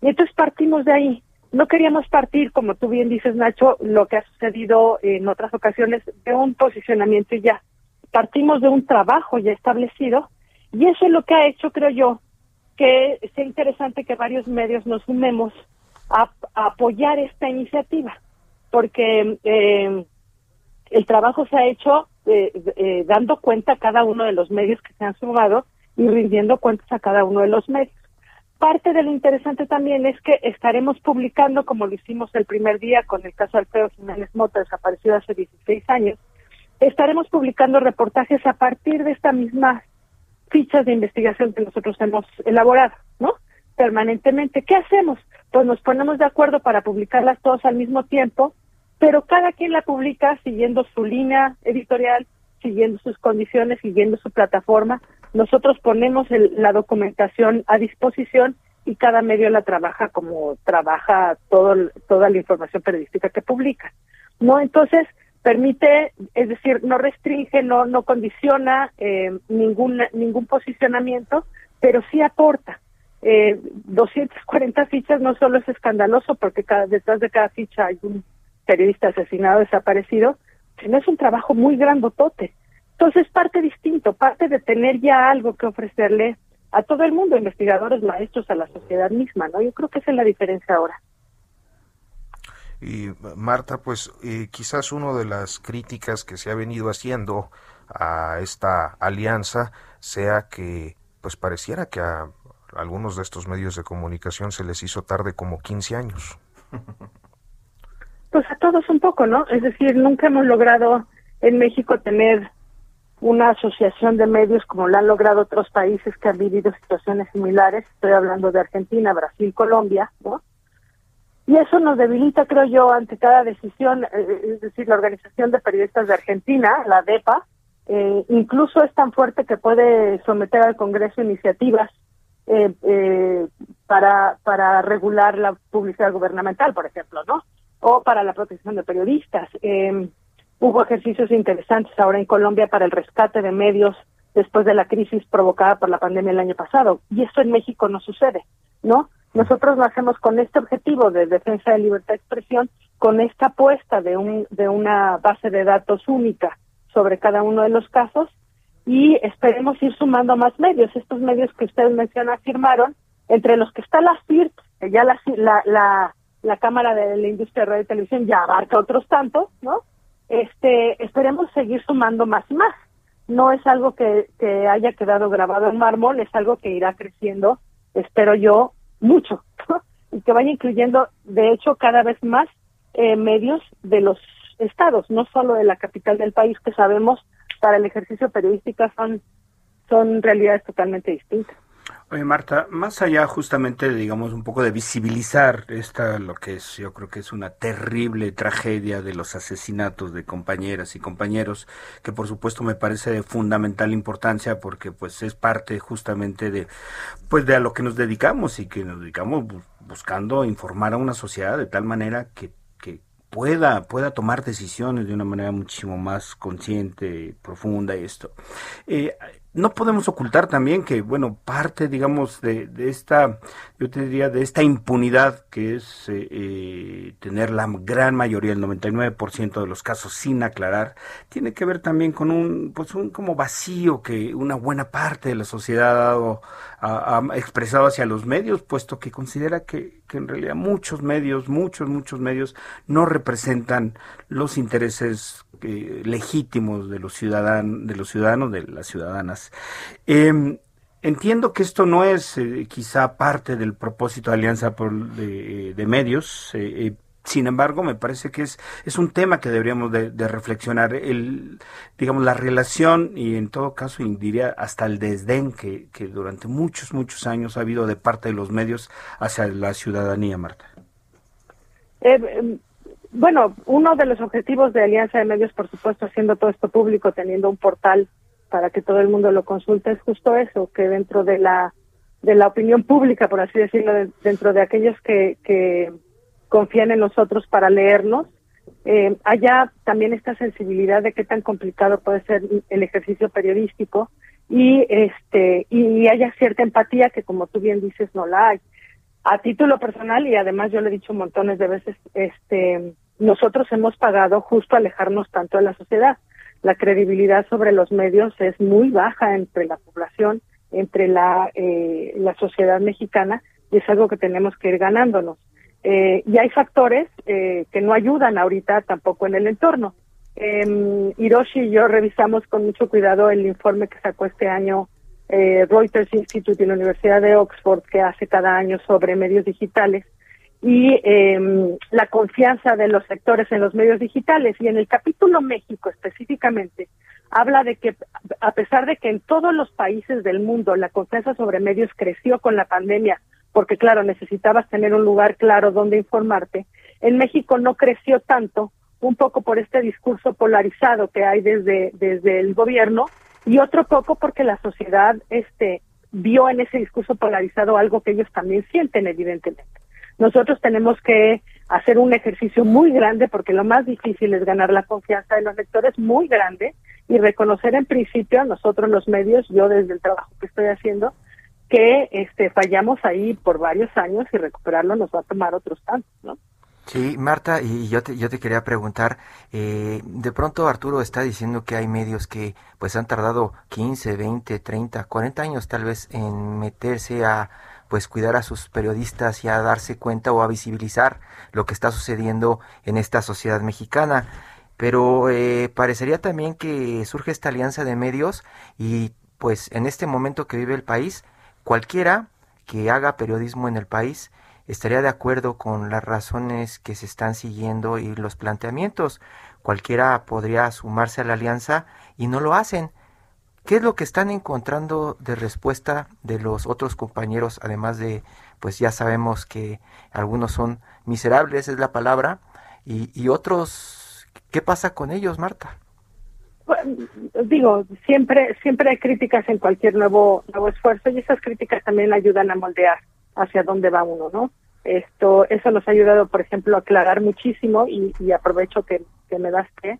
Y entonces partimos de ahí. No queríamos partir, como tú bien dices, Nacho, lo que ha sucedido en otras ocasiones, de un posicionamiento y ya. Partimos de un trabajo ya establecido y eso es lo que ha hecho, creo yo, que sea interesante que varios medios nos sumemos a, apoyar esta iniciativa, porque eh, el trabajo se ha hecho eh, eh, dando cuenta a cada uno de los medios que se han sumado y rindiendo cuentas a cada uno de los medios. Parte de lo interesante también es que estaremos publicando, como lo hicimos el primer día con el caso Alfredo Jiménez Mota, desaparecido hace 16 años, estaremos publicando reportajes a partir de esta misma fichas de investigación que nosotros hemos elaborado, ¿no? Permanentemente. ¿Qué hacemos? Pues nos ponemos de acuerdo para publicarlas todos al mismo tiempo, pero cada quien la publica siguiendo su línea editorial, siguiendo sus condiciones, siguiendo su plataforma. Nosotros ponemos la documentación a disposición y cada medio la trabaja como trabaja todo, toda la información periodística que publica. ¿No? Entonces, permite, es decir, no restringe, no, no condiciona eh, ningún, ningún posicionamiento, pero sí aporta. Eh, 240 fichas no solo es escandaloso porque cada, detrás de cada ficha hay un periodista asesinado, desaparecido, sino es un trabajo muy grandotote. Entonces, parte distinto, parte de tener ya algo que ofrecerle a todo el mundo, investigadores, maestros, a la sociedad misma, ¿no? Yo creo que esa es la diferencia ahora. Y Marta, pues eh, quizás una de las críticas que se ha venido haciendo a esta alianza sea que pues pareciera que a algunos de estos medios de comunicación se les hizo tarde como 15 años. Pues a todos un poco, ¿no? Es decir, nunca hemos logrado en México tener una asociación de medios como la han logrado otros países que han vivido situaciones similares. Estoy hablando de Argentina, Brasil, Colombia, ¿no? Y eso nos debilita, creo yo, ante cada decisión, eh, es decir, la Organización de Periodistas de Argentina, la DEPA, eh, incluso es tan fuerte que puede someter al Congreso iniciativas eh, para, para regular la publicidad gubernamental, por ejemplo, ¿no? O para la protección de periodistas. Em, hubo ejercicios interesantes ahora en Colombia para el rescate de medios después de la crisis provocada por la pandemia el año pasado. Y esto en México no sucede, ¿no? Nosotros lo con este objetivo de defensa de libertad de expresión, con esta apuesta de, un, de una base de datos única sobre cada uno de los casos y esperemos ir sumando más medios. Estos medios que ustedes mencionan firmaron, entre los que está la CIRT, que ya la, la, la, Cámara de la Industria de Radio y Televisión ya abarca otros tantos, ¿no? Este, esperemos seguir sumando más y más. No es algo que, que haya quedado grabado en mármol, es algo que irá creciendo, espero yo, mucho y que vaya incluyendo, de hecho, cada vez más eh, medios de los estados, no solo de la capital del país, que sabemos para el ejercicio periodístico son, son realidades totalmente distintas. Oye, Marta, más allá justamente, digamos, un poco de visibilizar esta, lo que es, yo creo que es una terrible tragedia de los asesinatos de compañeras y compañeros, que por supuesto me parece de fundamental importancia porque pues es parte justamente de, pues de a lo que nos dedicamos y que nos dedicamos buscando informar a una sociedad de tal manera que, que pueda, pueda tomar decisiones de una manera muchísimo más consciente, profunda y esto. Eh, no podemos ocultar también que, bueno, parte, digamos, de, de, esta, yo te diría, de esta impunidad que es eh, eh, tener la gran mayoría, el 99% de los casos sin aclarar, tiene que ver también con un, pues un como vacío que una buena parte de la sociedad ha, dado, ha, ha expresado hacia los medios, puesto que considera que, que en realidad muchos medios, muchos, muchos medios no representan los intereses eh, legítimos de los ciudadanos, de los ciudadanos, de las ciudadanas. Em, entiendo que esto no es eh, quizá parte del propósito de Alianza por, de, Medios. Eh, sin embargo, me parece que es, es un tema que deberíamos de, reflexionar, el, digamos, la relación y en todo caso diría hasta el desdén que, que durante muchos, muchos años ha habido de parte de los medios hacia la ciudadanía, Marta. Em, bueno, uno de los objetivos de Alianza de Medios, por supuesto, haciendo todo esto público, teniendo un portal para que todo el mundo lo consulte, es justo eso, que dentro de la de la opinión pública, por así decirlo, dentro de aquellos que, que confían en nosotros para leernos, eh, haya también esta sensibilidad de qué tan complicado puede ser el ejercicio periodístico y este y haya cierta empatía que como tú bien dices no la hay. A título personal y además yo le he dicho montones de veces este nosotros hemos pagado justo alejarnos tanto de la sociedad. La credibilidad sobre los medios es muy baja entre la población entre la eh, la sociedad mexicana y es algo que tenemos que ir ganándonos. Eh, y hay factores eh, que no ayudan ahorita tampoco en el entorno. Eh, Hiroshi y yo revisamos con mucho cuidado el informe que sacó este año eh, Reuters Institute y la Universidad de Oxford, que hace cada año sobre medios digitales y eh, la confianza de los sectores en los medios digitales. Y en el capítulo México específicamente, habla de que a pesar de que en todos los países del mundo la confianza sobre medios creció con la pandemia, porque claro, necesitabas tener un lugar claro donde informarte. En México no creció tanto, un poco por este discurso polarizado que hay desde, desde el gobierno y otro poco porque la sociedad este, vio en ese discurso polarizado algo que ellos también sienten, evidentemente. Nosotros tenemos que hacer un ejercicio muy grande porque lo más difícil es ganar la confianza de los lectores muy grande y reconocer en principio nosotros los medios, yo desde el trabajo que estoy haciendo, que este, fallamos ahí por varios años y recuperarlo nos va a tomar otros tantos, ¿no? Sí, Marta, y yo te, yo te quería preguntar, eh, de pronto Arturo está diciendo que hay medios que pues han tardado 15, 20, 30, 40 años tal vez en meterse a pues cuidar a sus periodistas y a darse cuenta o a visibilizar lo que está sucediendo en esta sociedad mexicana. Pero eh, parecería también que surge esta alianza de medios y pues en este momento que vive el país, Cualquiera que haga periodismo en el país estaría de acuerdo con las razones que se están siguiendo y los planteamientos. Cualquiera podría sumarse a la alianza y no lo hacen. ¿Qué es lo que están encontrando de respuesta de los otros compañeros? Además de, pues ya sabemos que algunos son miserables, es la palabra, y, otros, ¿qué pasa con ellos, Marta? digo, siempre, siempre hay críticas en cualquier nuevo, nuevo esfuerzo y esas críticas también ayudan a moldear hacia dónde va uno, ¿no? Esto, eso nos ha ayudado, por ejemplo, a aclarar muchísimo y, aprovecho que, que me das que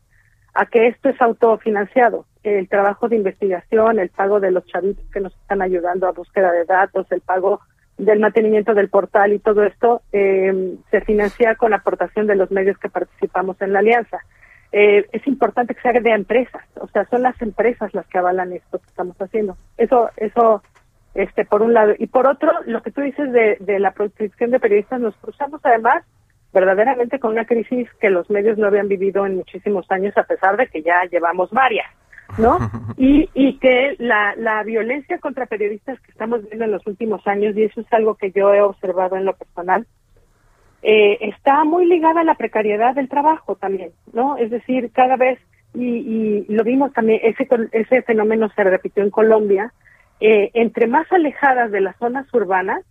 a que esto es autofinanciado. El trabajo de investigación, el pago de los chavitos que nos están ayudando a búsqueda de datos, el pago del mantenimiento del portal y todo esto eh, se financia con la aportación de los medios que participamos en la alianza. Eh, es importante que se haga de empresas, o sea, son las empresas las que avalan esto que estamos haciendo. Eso, eso, este, por un lado. Y por otro, lo que tú dices de, de la protección de periodistas, nos cruzamos además verdaderamente con una crisis que los medios no habían vivido en muchísimos años, a pesar de que ya llevamos varias, ¿no? *laughs* Y, y que la, la violencia contra periodistas que estamos viendo en los últimos años, y eso es algo que yo he observado en lo personal, eh, está muy ligada a la precariedad del trabajo también, ¿no? Es decir, cada vez, y, lo vimos también, ese, ese fenómeno se repitió en Colombia, eh, entre más alejadas de las zonas urbanas,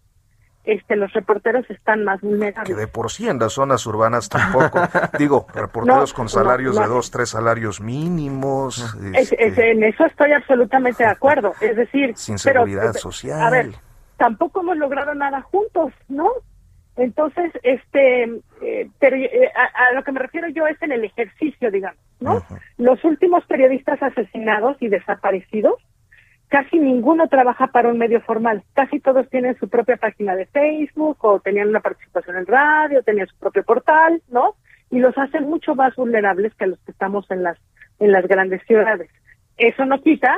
este, los reporteros están más vulnerables. Que de por sí en las zonas urbanas tampoco. *laughs* Digo, reporteros con salarios de dos, tres salarios mínimos. Este, en eso estoy absolutamente de acuerdo. Es decir, sin seguridad social. A ver, tampoco hemos logrado nada juntos, ¿no? Entonces, este, eh, pero eh, a, lo que me refiero yo es en el ejercicio, digamos, ¿no? Los últimos periodistas asesinados y desaparecidos, casi ninguno trabaja para un medio formal. Casi todos tienen su propia página de Facebook o tenían una participación en radio, tenían su propio portal, ¿no? Y los hacen mucho más vulnerables que los que estamos en las en las grandes ciudades. Eso no quita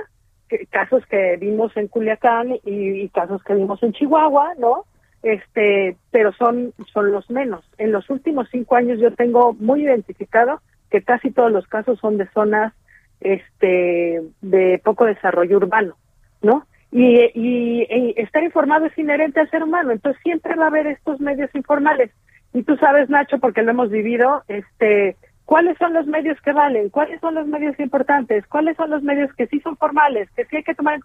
casos que vimos en Culiacán y casos que vimos en Chihuahua, ¿no? este, pero son, son los menos. En los últimos cinco años yo tengo muy identificado que casi todos los casos son de zonas este, de poco desarrollo urbano, ¿no? Y, y, estar informado es inherente al ser humano, entonces siempre va a haber estos medios informales. Y tú sabes, Nacho, porque lo hemos vivido, este, cuáles son los medios que valen, cuáles son los medios importantes, cuáles son los medios que sí son formales, que sí hay que tomar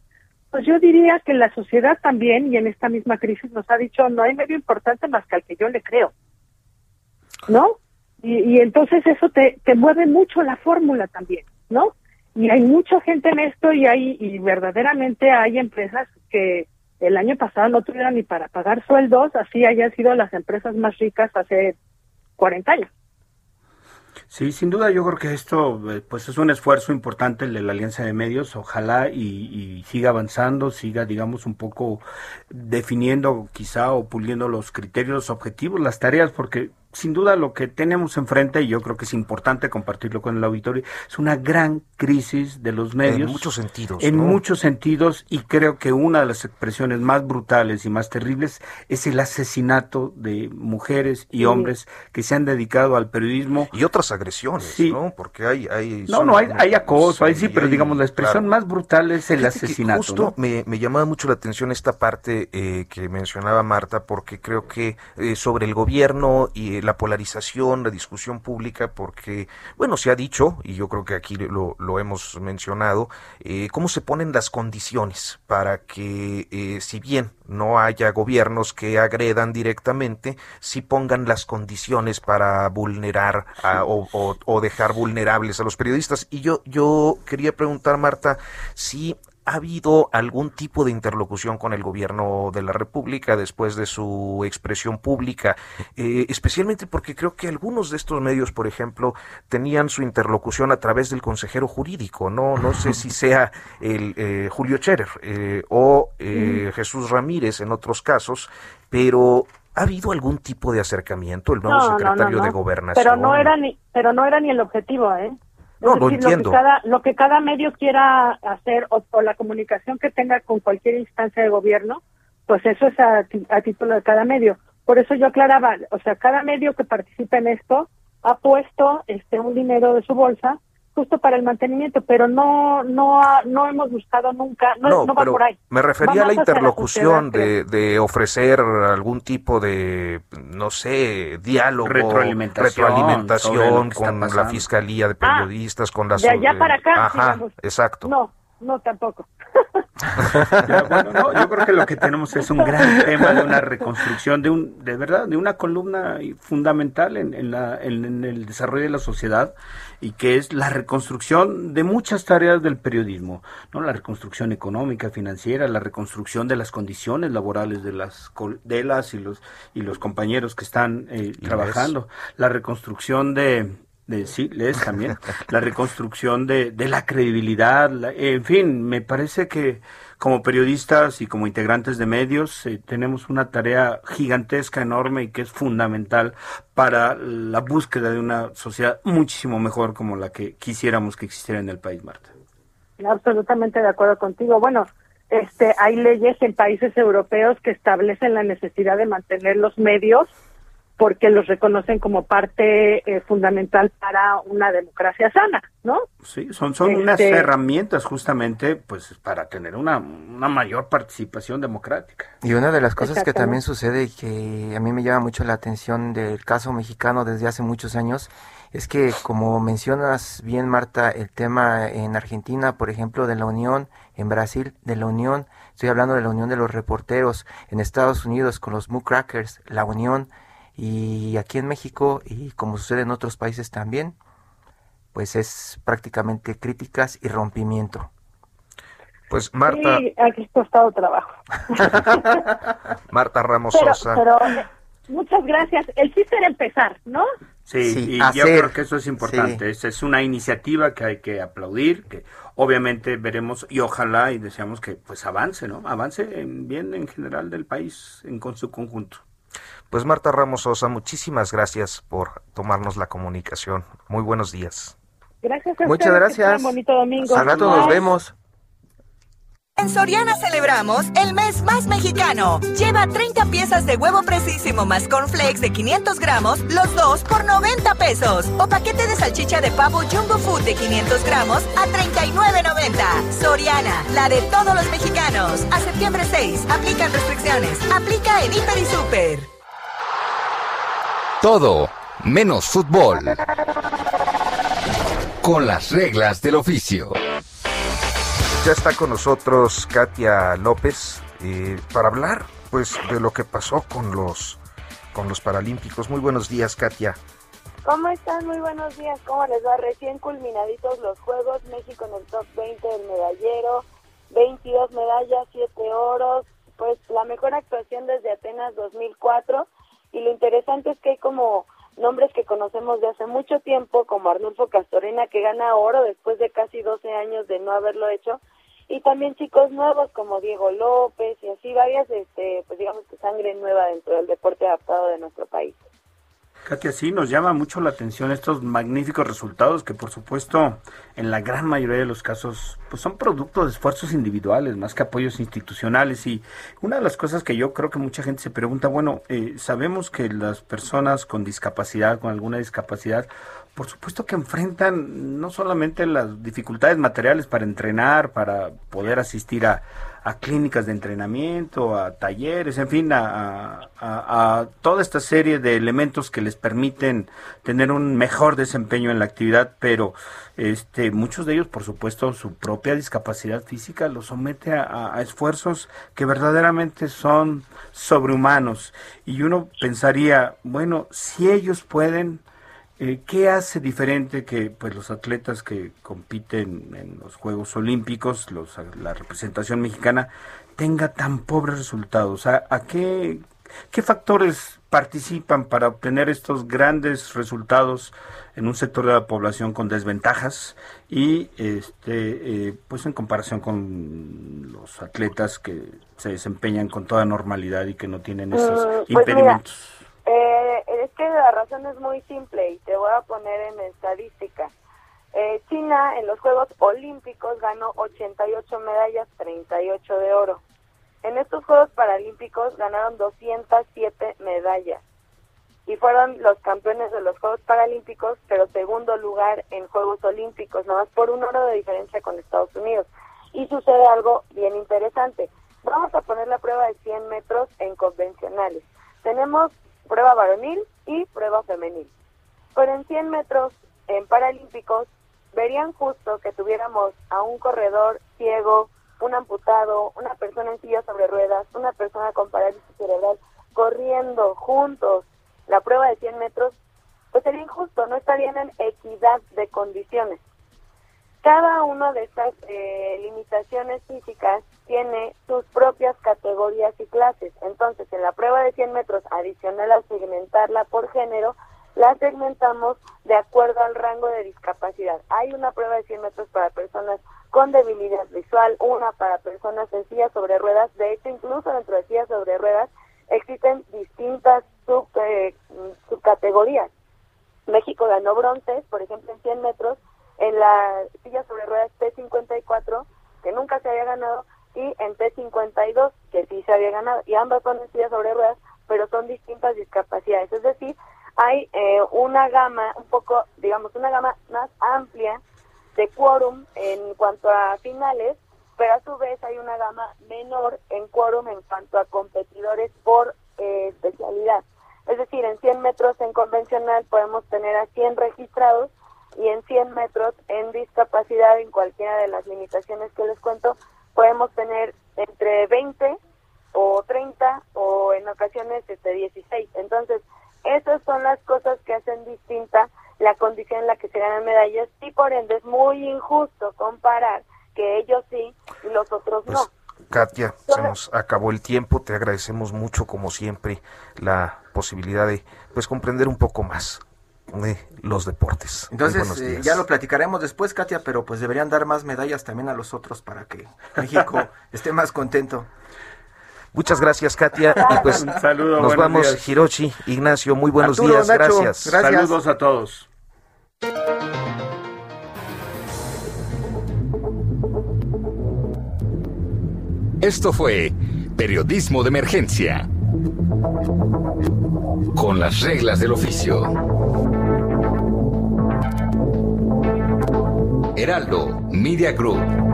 pues yo diría que la sociedad también, y en esta misma crisis nos ha dicho, no hay medio importante más que al que yo le creo. ¿No? Y, entonces eso te, te mueve mucho la fórmula también, ¿no? Y hay mucha gente en esto y hay, y verdaderamente hay empresas que el año pasado no tuvieron ni para pagar sueldos, así hayan sido las empresas más ricas hace 40 años. Sí, sin duda yo creo que esto eh, pues es un esfuerzo importante el de la Alianza de Medios, ojalá y, y, siga avanzando, siga digamos un poco definiendo quizá o puliendo los criterios, los objetivos, las tareas, porque sin duda lo que tenemos enfrente, y yo creo que es importante compartirlo con el auditorio, es una gran crisis de los medios. En muchos sentidos. En muchos sentidos, y creo que una de las expresiones más brutales y más terribles es el asesinato de mujeres y hombres que se han dedicado al periodismo. Y otras agresiones, ¿no? Porque hay... hay no, no, hay, hay acoso, sí, sí, pero digamos la expresión más brutal es el asesinato. Justo me, me llamaba mucho la atención esta parte eh, que mencionaba Marta, porque creo que eh, sobre el gobierno y la polarización, la discusión pública, porque, bueno, se ha dicho, y yo creo que aquí lo, hemos mencionado, eh, cómo se ponen las condiciones para que, eh, si bien no haya gobiernos que agredan directamente, si pongan las condiciones para vulnerar o, o, o, dejar vulnerables a los periodistas. Y yo, yo quería preguntar, Marta, si ¿Ha habido algún tipo de interlocución con el gobierno de la República después de su expresión pública? Eh, especialmente porque creo que algunos de estos medios, por ejemplo, tenían su interlocución a través del consejero jurídico. No, no sé si *laughs* sea el eh, Julio Scherer eh, o eh, Jesús Ramírez en otros casos, pero ¿Ha habido algún tipo de acercamiento el nuevo no, secretario no, no, de Gobernación? Pero no era ni, pero no era ni el objetivo, ¿eh? No, es lo decir, entiendo. Lo que, cada, lo que cada medio quiera hacer o, o, la comunicación que tenga con cualquier instancia de gobierno, pues eso es a, a, título de cada medio. Por eso yo aclaraba, o sea, cada medio que participa en esto ha puesto este un dinero de su bolsa justo para el mantenimiento, pero no no no hemos buscado nunca, no, no, no va por ahí. Me refería va a la interlocución la de, de, ofrecer algún tipo de, no sé, diálogo, retroalimentación, retroalimentación con la Fiscalía de Periodistas, ah, con las... De allá para acá, Ajá, digamos. exacto. No, no tampoco. *laughs* ya, bueno, no, yo creo que lo que tenemos es un gran tema de una reconstrucción, de un, de verdad, de una columna fundamental en, en, la, en, en, el desarrollo de la sociedad y que es la reconstrucción de muchas tareas del periodismo, no, la reconstrucción económica, financiera, la reconstrucción de las condiciones laborales de las de las y los y los compañeros que están eh, trabajando, la reconstrucción de de sí, lees también, *laughs* la reconstrucción de, de la credibilidad, la, en fin, me parece que como periodistas y como integrantes de medios eh, tenemos una tarea gigantesca, enorme y que es fundamental para la búsqueda de una sociedad muchísimo mejor como la que quisiéramos que existiera en el país, Marta. Absolutamente de acuerdo contigo. Bueno, este, hay leyes en países europeos que establecen la necesidad de mantener los medios porque los reconocen como parte eh, fundamental para una democracia sana, ¿no? Sí, son, son este, unas herramientas justamente pues para tener una, una mayor participación democrática. Y una de las cosas que también sucede y que a mí me llama mucho la atención del caso mexicano desde hace muchos años es que como mencionas bien Marta el tema en Argentina, por ejemplo, de la Unión, en Brasil de la Unión, estoy hablando de la Unión de los reporteros, en Estados Unidos con los Mucrackers, la Unión y aquí en México y como sucede en otros países también, pues es prácticamente críticas y rompimiento. Pues Marta. Sí, aquí ha costado trabajo. *laughs* Marta Ramos pero, Sosa. Pero muchas gracias. El chiste era empezar, ¿no? Sí, sí y hacer, yo creo que eso es importante. Sí. Es una iniciativa que hay que aplaudir, que obviamente veremos y ojalá y deseamos que pues avance, ¿no? Avance en bien en general del país en con su conjunto. Pues Marta Ramos Sosa, muchísimas gracias por tomarnos la comunicación. Muy buenos días. Gracias a Muchas ustedes, gracias. Un bonito domingo. Al rato nos vemos. En Soriana celebramos el mes más mexicano. Lleva 30 piezas de huevo precisísimo más cornflakes de 500 gramos, los dos por 90 pesos. O paquete de salchicha de pavo Jumbo Food de 500 gramos a 39.90. Soriana, la de todos los mexicanos. A septiembre 6, aplican restricciones. Aplica en Hiper y Super. Todo menos fútbol. Con las reglas del oficio. Ya está con nosotros Katia López eh, para hablar pues de lo que pasó con los con los Paralímpicos. Muy buenos días, Katia. ¿Cómo están? Muy buenos días. ¿Cómo les va? Recién culminaditos los Juegos, México en el top 20 del medallero, 22 medallas, 7 oros, pues la mejor actuación desde Atenas 2004 y lo interesante es que hay como nombres que conocemos de hace mucho tiempo, como Arnulfo Castorena, que gana oro después de casi 12 años de no haberlo hecho, y también chicos nuevos como Diego López y así varias, este, pues digamos que sangre nueva dentro del deporte adaptado de nuestro país. Katia, sí, nos llama mucho la atención estos magníficos resultados que por supuesto en la gran mayoría de los casos pues son producto de esfuerzos individuales más que apoyos institucionales. Y una de las cosas que yo creo que mucha gente se pregunta, bueno, eh, sabemos que las personas con discapacidad, con alguna discapacidad, por supuesto que enfrentan no solamente las dificultades materiales para entrenar, para poder asistir a, clínicas de entrenamiento, a talleres, en fin, a, a, toda esta serie de elementos que les permiten tener un mejor desempeño en la actividad, pero este, muchos de ellos, por supuesto, su propia discapacidad física los somete a, a esfuerzos que verdaderamente son sobrehumanos. Y uno pensaría, bueno, si ellos pueden, eh, ¿Qué hace diferente que pues los atletas que compiten en los Juegos Olímpicos, los, la representación mexicana, tenga tan pobres resultados? ¿A, qué, qué factores participan para obtener estos grandes resultados en un sector de la población con desventajas y este eh, pues en comparación con los atletas que se desempeñan con toda normalidad y que no tienen esos mm, pues impedimentos? Es muy simple y te voy a poner en estadística. Eh, China en los Juegos Olímpicos ganó 88 medallas, 38 de oro. En estos Juegos Paralímpicos ganaron 207 medallas y fueron los campeones de los Juegos Paralímpicos, pero segundo lugar en Juegos Olímpicos, nada más por un oro de diferencia con Estados Unidos. Y sucede algo bien interesante. Vamos a poner la prueba de 100 metros en convencionales. Tenemos prueba varonil y prueba femenil. Pero en 100 metros en Paralímpicos verían justo que tuviéramos a un corredor ciego, un amputado, una persona en silla sobre ruedas, una persona con parálisis cerebral corriendo juntos la prueba de 100 metros, pues sería injusto, no estarían en equidad de condiciones. Cada una de estas eh, limitaciones físicas tiene sus propias categorías y clases. Entonces, en la prueba de 100 metros, adicional a segmentarla por género, la segmentamos de acuerdo al rango de discapacidad. Hay una prueba de 100 metros para personas con debilidad visual, una para personas en sillas sobre ruedas. De hecho, incluso dentro de sillas sobre ruedas existen distintas sub, eh, subcategorías. México ganó bronces, por ejemplo, en 100 metros, en la silla sobre ruedas T54, que nunca se había ganado, y en T52, que sí se había ganado, y ambas son en sillas sobre ruedas, pero son distintas discapacidades. Es decir, hay eh, una gama, un poco, digamos, una gama más amplia de quórum en cuanto a finales, pero a su vez hay una gama menor en quórum en cuanto a competidores por eh, especialidad. Es decir, en 100 metros en convencional podemos tener a 100 registrados y en 100 metros en discapacidad, en cualquiera de las limitaciones que les cuento, podemos tener entre 20 o 30 o en ocasiones este 16. Entonces, esas son las cosas que hacen distinta la condición en la que se ganan medallas y por ende es muy injusto comparar que ellos sí y los otros pues, no. Katia, se nos acabó el tiempo, te agradecemos mucho como siempre la posibilidad de pues comprender un poco más de los deportes. Entonces, eh, ya lo platicaremos después, Katia, pero pues deberían dar más medallas también a los otros para que México *laughs* esté más contento. Muchas gracias, Katia. Y pues *laughs* nos vamos, Hiroshi, Ignacio, muy buenos días. gracias. gracias. Saludos a todos. Esto fue Periodismo de Emergencia. Con las reglas del oficio. Heraldo Media Group.